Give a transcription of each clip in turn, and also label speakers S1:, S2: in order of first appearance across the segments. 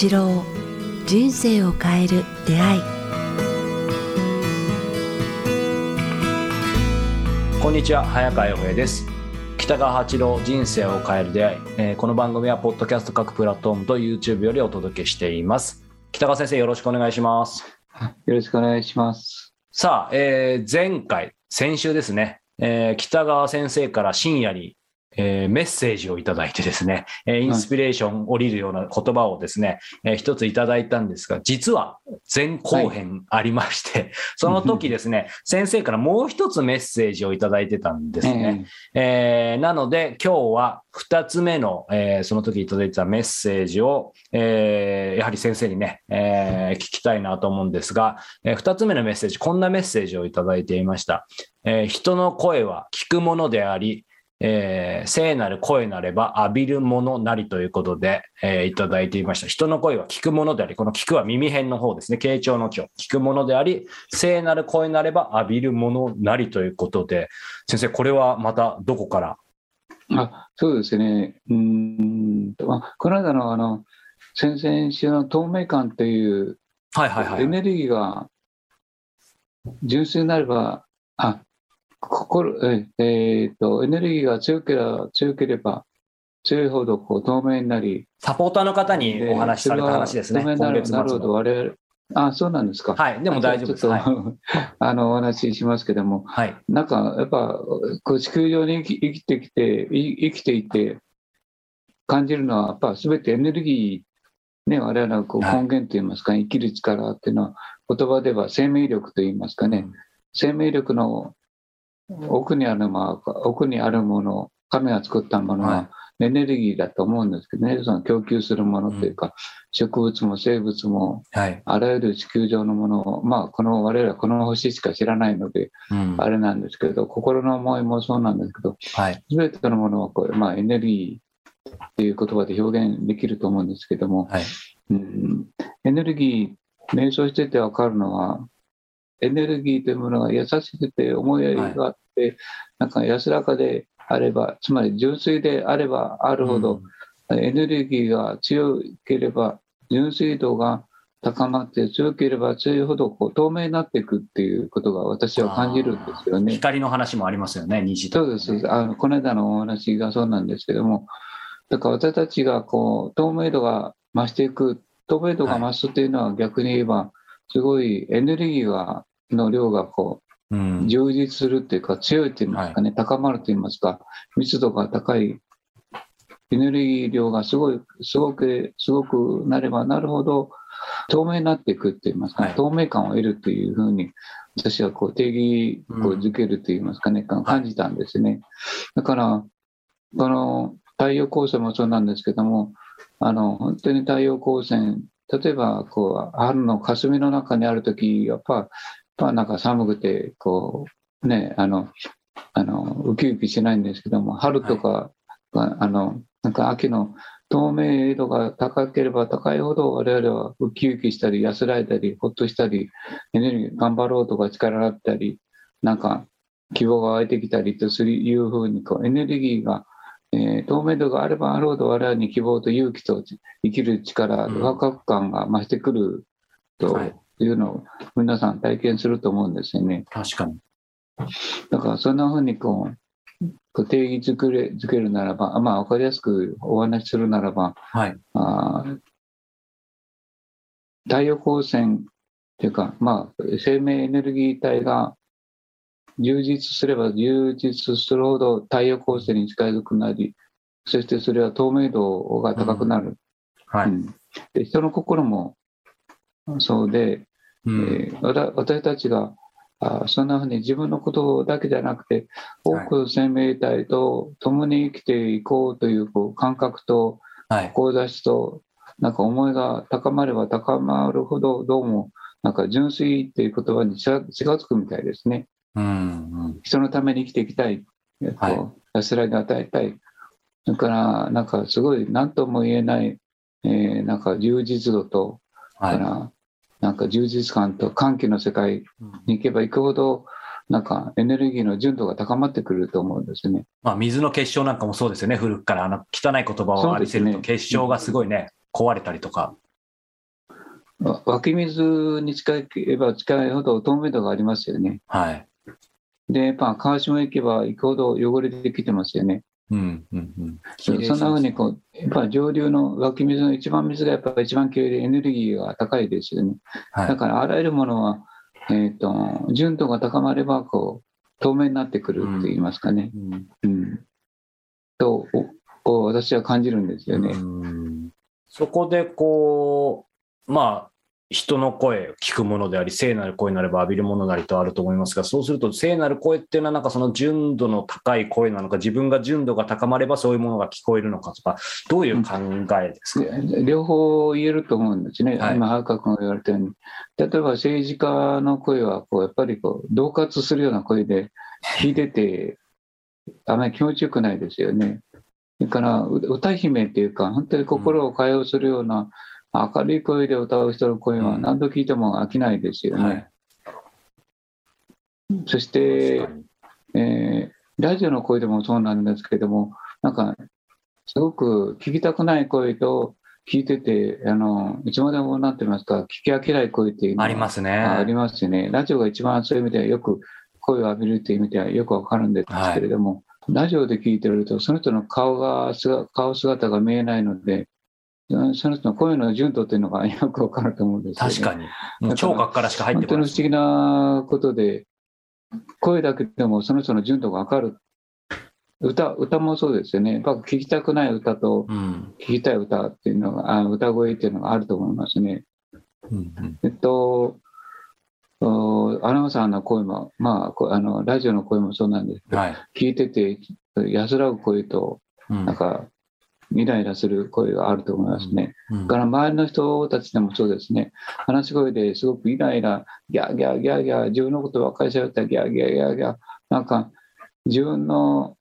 S1: 八郎人生を変える出会い。
S2: こんにちは早川洋平です。北川八郎人生を変える出会い、えーこの番組はポッドキャスト各プラットフォームと YouTube よりお届けしています。北川先生よろしくお願いします。
S3: よろしくお願いします。
S2: さあ、えー前回先週ですね、えー北川先生から深夜にえーメッセージをいただいてですね、えーインスピレーション降りるような言葉をですね、えー一ついただいたんですが、実は前後編ありまして、その時ですね、先生からもう一つメッセージをいただいてたんですね。えーなので今日は2つ目の、えーその時いただいてたメッセージを、えーやはり先生にね、えー聞きたいなと思うんですが、え2つ目のメッセージ、こんなメッセージをいただいていました。えー人の声は聞くものであり、えー聖なる声なれば浴びるものなりということで、えーいただいていました。人の声は聞くものであり、この聞くは耳辺の方ですね、傾聴の今日、聞くものであり、聖なる声なれば浴びるものなりということで、先生、これはまたどこから？
S3: あそうですね。うーんとまあこの間のあの先々週の透明感という
S2: はいはいはい。
S3: エネルギーが純粋になれば、あ心ええーとエネルギーが強ければ強ければ強いほどこう透明になり、
S2: サポーターの方にお話しされた話ですね。
S3: 透明になるなるほど。我々、あそうなんですか。
S2: はい、でも大丈夫です。
S3: ちょっ
S2: はい。
S3: と、あのお話ししますけども、
S2: はい。
S3: なんかやっぱこう地球上に生き生きてきてい生きていて感じるのはやっぱ全てエネルギー、ね、我々のこう
S2: はい
S3: 根源といいますか、生きる力っていうのは言葉では生命力といいますかね、生命力の奥にあるもの奥にあるもの神が作ったもの
S2: は
S3: はエネルギーだと思うんですけどね、その供給するものというか、植物も生物も
S2: はい。
S3: あらゆる地球上のものを、まあ、この我々はこの星しか知らないので、
S2: うん。
S3: あれなんですけど、心の思いもそうなんですけど、
S2: はい。
S3: すべてのものはこう、まあ、エネルギーっていう言葉で表現できると思うんですけども、
S2: はい。
S3: うん、エネルギー、瞑想してて分かるのは、エネルギーというものが優しくて思いやりがあって、なんか安らかであれば、つまり純粋であればあるほど、エネルギーが強ければ、純粋度が高まって強ければ強いほどこう透明になっていくっていうことが私は感じるんですよね。
S2: 光の話もありますよね、虹とかね。
S3: そうです、あのこの間のお話がそうなんですけども、だから私たちがこう透明度が増していく、透明度が増すというのは逆に言えば、すごいエネルギーがの量がこ
S2: う。
S3: うん充実するっていうか、強いといいますかね、高まるといいますか、密度が高い、エネルギー量がすごい、すごく、すごくなればなるほど、透明になっていくって言いますか、
S2: はい
S3: 透明感を得るというふうに、私はこう定義こうづけると言いますかね、感じたんですね。だから、この太陽光線もそうなんですけども、あの本当に太陽光線、例えばこう春の霞の中にあるとき、やっぱ、ぱなんか寒くて、こうね、あの、あのウキウキしないんですけども、春とか、あのなんか秋の透明度が高ければ高いほど、我々はウキウキしたり、安らいだり、ほっとしたり、エネルギー頑張ろうとか力があったり、なんか希望が湧いてきたりというふうにこうエネルギーが、えー透明度があればあるほど我々に希望と勇気と生きる力、
S2: うん。
S3: ワクワク感が増してくると
S2: はい
S3: いうのを皆さん体験すると思うんですよね。
S2: 確かに。
S3: だからそんなふうにこう定義づけるづけるならば、あまあ、分かりやすくお話しするならば、
S2: はい。
S3: あー太陽光線っていうか、まあ、生命エネルギー体が充実すれば充実するほど太陽光線に近づくなり、そしてそれは透明度が高くなる。
S2: はい。
S3: うんで人の心もそうで、
S2: うん
S3: えー私たちがあそんなふうに自分のことだけじゃなくて、多くの生命体と共に生きていこうというこう感覚と
S2: はい。
S3: 志となんか思いが高まれば高まるほどどうもなんか純粋っていう言葉に近近づくみたいですね
S2: うん。うん
S3: 人のために生きていきたい、えっと
S2: はい
S3: 安らぎを与えたいだからなんかすごい何とも言えない、えーなんか充実度と、
S2: はい。
S3: だからなんか充実感と歓喜の世界に行けば行くほどなんかエネルギーの純度が高まってくると思うんですね。
S2: まあ、水の結晶なんかもそうですよね、古くからあの汚い言葉をありせると、結晶がすごいね、壊れたりとか、
S3: わ湧き水に近ければ近いほど透明度がありますよね。
S2: はい。
S3: で、やっぱ川下行けば行くほど汚れてきてますよね。
S2: うんうんうん。
S3: そそんなふうにこう、やっぱ上流の湧き水の一番水がやっぱ一番きれいでエネルギーが高いですよね。
S2: はい
S3: だからあらゆるものは、えっ、と、純度が高まれば、こう、透明になってくるって言いますかね。
S2: うん
S3: うん。と、私は感じるんですよね。
S2: うんそこでこう、まあ、人の声、聞くものであり、聖なる声なれば浴びるものなりとあると思いますが、そうすると、聖なる声っていうのは、なんかその純度の高い声なのか、自分が純度が高まればそういうものが聞こえるのかとか、どういう考えですか、
S3: で両方言えると思うんですね。
S2: はい
S3: 今、早川君が言われたように。例えば政治家の声は、こう、やっぱりこう、恫喝するような声で、聞いてて、あまり気持ちよくないですよね。それから、う歌姫っていうか、本当に心を解放するような、明るい声で歌う人の声は
S2: うん
S3: 何度聞いても飽きないですよね。
S2: はい
S3: そしてえーラジオの声でもそうなんですけども、なんか、すごく聞きたくない声と、聞いてて、あの、いつまでもなんてますか、聞き飽きない声っていうのは
S2: ありますね。
S3: ありますよね。ラジオが一番そういう意味ではよく声を浴びるという意味ではよくわかるんですけれども、ラジオで聞いてると、その人の顔が、姿顔姿が見えないので、うんその人の声の純度というのがよくわかると思うんですよね。
S2: 確かに。もう聴覚からしか入ってこない。
S3: 本当に不思議なことで、声だけでもその人の純度がわかる。歌、歌もそうですよね。やっぱ聞きたくない歌と
S2: うん
S3: 聞きたい歌っていうのが、あ歌声っていうのがあると思いますね。
S2: うんうん
S3: えっと、おアナウンサーの声も、まあこ、あの、ラジオの声もそうなんですけど、
S2: はい。
S3: 聞いてて安らぐ声と、
S2: うん
S3: なんか、イライラする声があると思いますね。
S2: うん。
S3: だから周りの人たちでもそうですね、話し声ですごくイライラ、ギャーギャーギャーギャー、自分のことばっかりしゃべったらギャーギャーギャーギャー、なんか自分の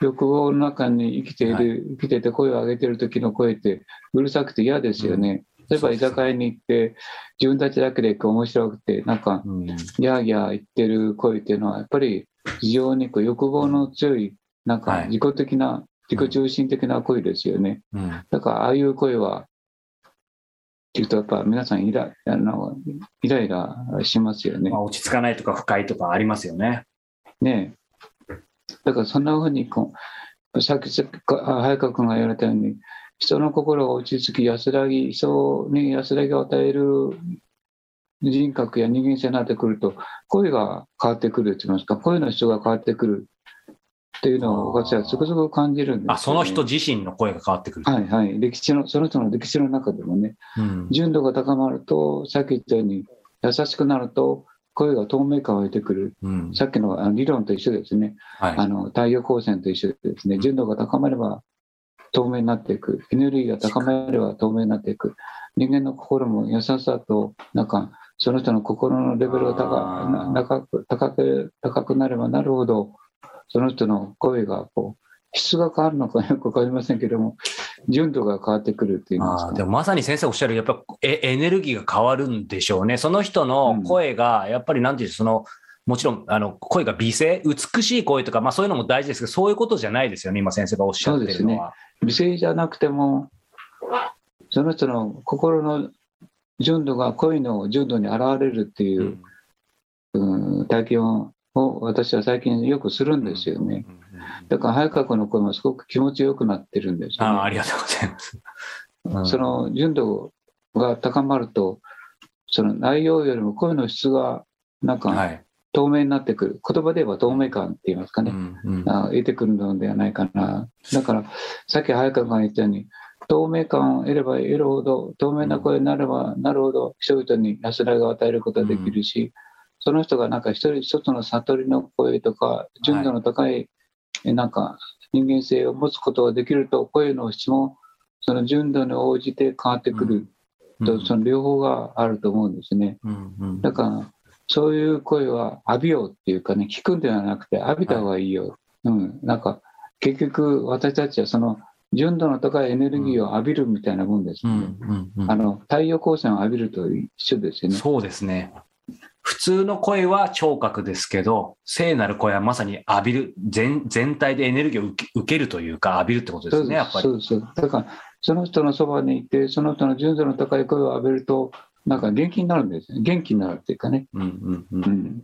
S3: 欲望の中に生きている、
S2: は
S3: 生きてて声を上げてる時の声ってうるさくて嫌ですよね。例えば居酒屋に行って、自分たちだけで面白くて、なんか
S2: うん。
S3: ギャーギャー言ってる声っていうのは、やっぱり非常にこう欲望の強い、なん
S2: はい。
S3: か自己的な、自己中心的な声ですよね。
S2: うん
S3: だから、ああいう声は、聞くと、やっぱ皆さんイラあのイライラしますよね
S2: まあ。落ち着かないとか不快とかありますよね。
S3: ねえだから、そんなふうにこう、さっき、早川君が言われたように、人の心が落ち着き、安らぎ、人に安らぎを与える人格や人間性になってくると、声が変わってくると言いますか、声の質が変わってくるっていうのを私はつくづく感じるんですよね、
S2: あ、その人自身の声が変わってくる。
S3: はいはい、歴史の、その人の歴史の中でもね、
S2: うん
S3: 純度が高まると、さっき言ったように、優しくなると、声が透明感を得てくる。
S2: うん
S3: さっきのあの理論と一緒ですね。
S2: はい
S3: あの太陽光線と一緒でですね、純度が高まれば透明になっていく。エネルギーが高まれば透明になっていく。人間の心も優しさと、なんか、その人の心のレベルが高高く高く高くなればなるほど、その人の声がこう質が変わるのか よくわかりませんけども、純度が変わってくるって言いますか？
S2: あーでもまさに先生おっしゃるやっぱエエネルギーが変わるんでしょうね。その人の声が、やっぱりなんていうその、もちろんあの声が美声、美しい声とか、まあ、そういうのも大事ですけど、そういうことじゃないですよね、今先生がおっしゃってるのは。
S3: 美声じゃなくても、その人の心の純度が声の純度に現れるっていうう、うん体験を私は最近よくするんですよね。だから早川君の声もすごく気持ちよくなってるんですよ、ね。
S2: あーありがとうございます。うん
S3: その純度が高まると、その内容よりも声の質がなんか
S2: はい
S3: 透明になってくる。言葉で言えば透明感って言いますかね。
S2: うんうん
S3: あ得てくるのではないかな。だから、さっき早川が言ったように、透明感を得れば得るほど、透明な声になればなるほど、人々に安らぎを与えることができるし、その人がなんか一人一つの悟りの声とか、純度の高い、えなんか人間性を持つことができると、声の質もその純度に応じて変わってくると、その両方があると思うんですね。だから、そういう声は浴びようっていうかね、聞くんではなくて浴びた方がいいよ。うん。なんか、結局私たちはその純度の高いエネルギーを浴びるみたいなもんです
S2: う
S3: ね。
S2: んうんうん
S3: あの、太陽光線を浴びると一緒ですよね。
S2: そうですね。普通の声は聴覚ですけど、聖なる声はまさに浴びる、全全体でエネルギーを受けるというか、浴びるってことですね、やっぱり。
S3: そうです。そうだから、その人のそばにいて、その人の純度の高い声を浴びると、なんか元気になるんですね。元気になるっていうかね。
S2: うんうんう。
S3: うんん。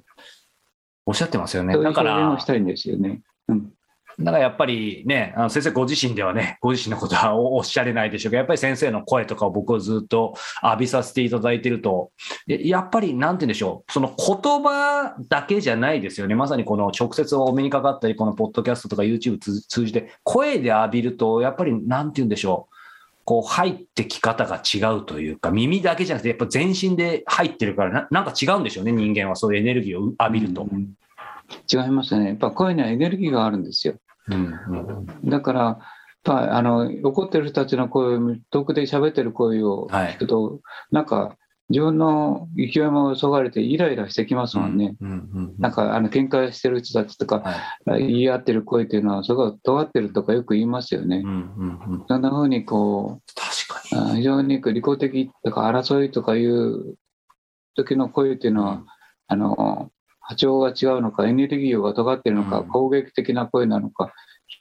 S2: おっしゃってますよね。だから、
S3: 現をしたいんですよね。うん。
S2: だからやっぱりね、あの先生ご自身ではね、ご自身のことはおっしゃれないでしょうけど、やっぱり先生の声とかを僕はずっと浴びさせていただいてると、やっぱりなんて言うんでしょう、その言葉だけじゃないですよね。まさにこの直接お目にかかったり、このポッドキャストとか YouTube 通じて、声で浴びると、やっぱりなんて言うんでしょう。こう入ってき方が違うというか、耳だけじゃなくて、やっぱ全身で入ってるからな、なんか違うんでしょうね、人間はそういうエネルギーを浴びると。
S3: う違いますね。やっぱ声にはエネルギーがあるんですよ。
S2: うんうん
S3: だから、あの怒ってる人たちの声を、遠くで喋ってる声を聞くと、なんか自分の勢いもそがれてイライラしてきますもんね。
S2: うんうん
S3: なんかあの喧嘩してる人たちとか、
S2: はい
S3: 言い合ってる声っていうのは、すごい尖ってるとかよく言いますよね
S2: う。んうんうん
S3: そんな風にこ
S2: 確かに。
S3: う、あ非常にこう利己的とか争いとかいう時の声っていうのは、あの波長が違うのか、エネルギーが尖ってるのか、
S2: うん
S3: 攻撃的な声なのか、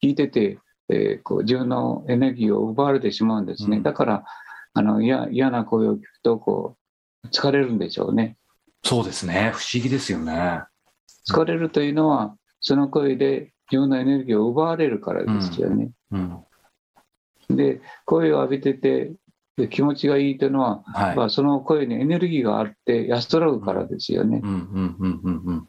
S3: 聞いてて、えーこう自分のエネルギーを奪われてしまうんですね。
S2: うん
S3: だからあの嫌嫌な声を聞くとこう、疲れるんでしょうね。
S2: そうですね。不思議ですよね。
S3: 疲れるというのは、その声で自分のエネルギーを奪われるからですよね。
S2: うん。
S3: で、声を浴びてて、で気持ちがいいというのは、
S2: はい。
S3: まあ、その声にエネルギーがあって安らぐからですよね。
S2: うんうんうんうんうん。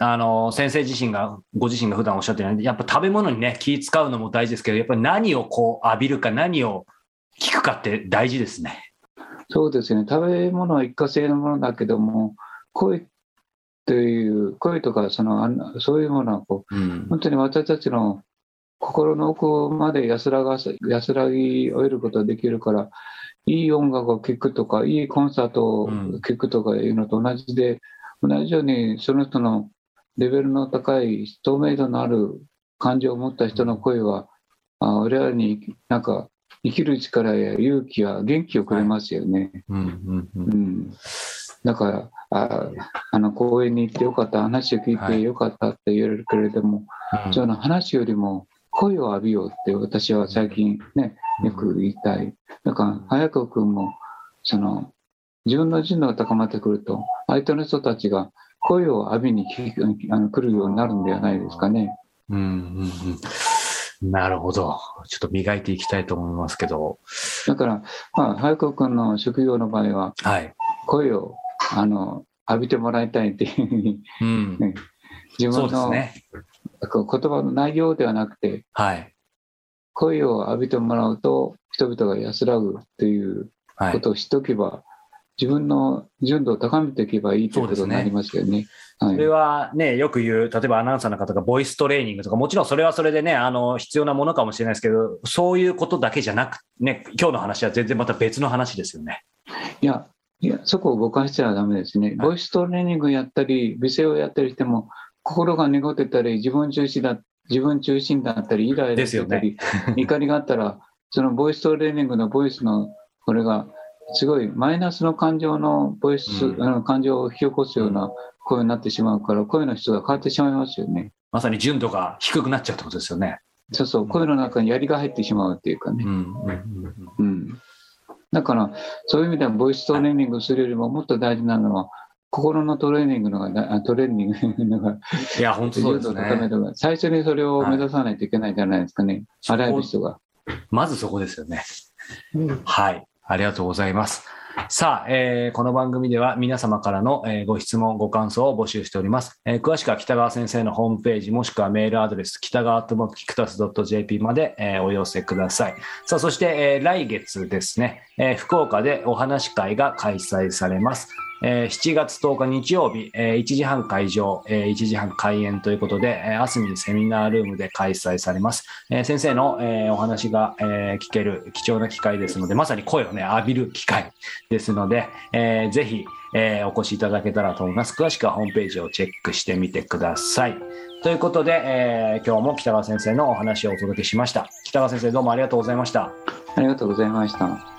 S2: あの先生自身がご自身が普段おっしゃってるようにやっぱ食べ物にね気使うのも大事ですけどやっぱり何をこう浴びるか何を聞くかって大事ですね。
S3: そうですね。食べ物は一過性のものだけども、声という、声とかそのそういうものはこう、
S2: うん
S3: 本当に私たちの心の奥まで安らがす安らぎを得ることができるから、いい音楽を聴くとか、いいコンサートを聴くとかいうのと同じで、同じようにその人のレベルの高い透明度のある感情を持った人の声は、あ我々になんか生きる力や勇気や元気をくれますよね。
S2: うんうんう
S3: うん。ん、だからああの公園に行ってよかった話を聞い
S2: はい
S3: てよかったって言われるけれども、その話よりも声を浴びようって私は最近ねよく言いたいだから早川君もその自分の人度が高まってくると相手の人たちが声を浴びに来あの来るようになるんではないですかね。
S2: うんうんうんなるほど。ちょっと磨いていきたいと思いますけど。
S3: だから、まあ、早川君の職業の場合は
S2: はい。
S3: 声をあの浴びてもらいたいっていうふうに
S2: うん。
S3: 自分の、
S2: ですね。
S3: 言葉の内容ではなくて
S2: はい。
S3: 声を浴びてもらうと人々が安らぐという
S2: はい。
S3: ことを知っておけば、自分の純度を高めていけばいいということになりますよね。は
S2: それ
S3: い、
S2: はね、よく言う、例えばアナウンサーの方がボイストレーニングとか、もちろんそれはそれでね、あの、必要なものかもしれないですけど、そういうことだけじゃなく、ね、今日の話は全然また別の話ですよね。
S3: いやいや、そこを誤解してはダメですね。ボイストレーニングやったり、美声をやったりしても、心が濁ってたり、自分中心だ自分中心だったり、イライラしてたり、怒りがあったら、そのボイストレーニングのボイスの、これが、すごいマイナスの感情のボイス、
S2: うん
S3: あの感情を引き起こすような声になってしまうから、声の質が変わってしまいますよね。
S2: まさに純度が低くなっちゃうってことですよね。
S3: そうそう、声の中に槍が入ってしまうっていうかね
S2: う。ん。うんうん
S3: うん。だから、そういう意味では、ボイストレーニングするよりももっと大事なのは、心のトレーニングのがトレーニングのが、
S2: いや、本当そうですね。
S3: 最初にそれを目指さないといけないんじゃないですかね。あらゆる人が。
S2: まずそこですよね。はい。ありがとうございます。さあ、えーこの番組では皆様からの、えーご質問、ご感想を募集しております。えー詳しくは北川先生のホームページ、もしくはメールアドレス、北川ともキクタス .jp まで、えーお寄せください。さあ、そして、えー来月ですね、えー福岡でお話し会が開催されます。えー7月10日日曜日、えー1時半会場、えー1時半開演ということで、えーアスミセミナールームで開催されます。えー先生の、えーお話が、えー聞ける貴重な機会ですので、まさに声をね、浴びる機会ですので、えーぜひ、えーお越しいただけたらと思います。詳しくはホームページをチェックしてみてください。ということで、えー今日も北川先生のお話をお届けしました。北川先生どうもありがとうございました。
S3: ありがとうございました。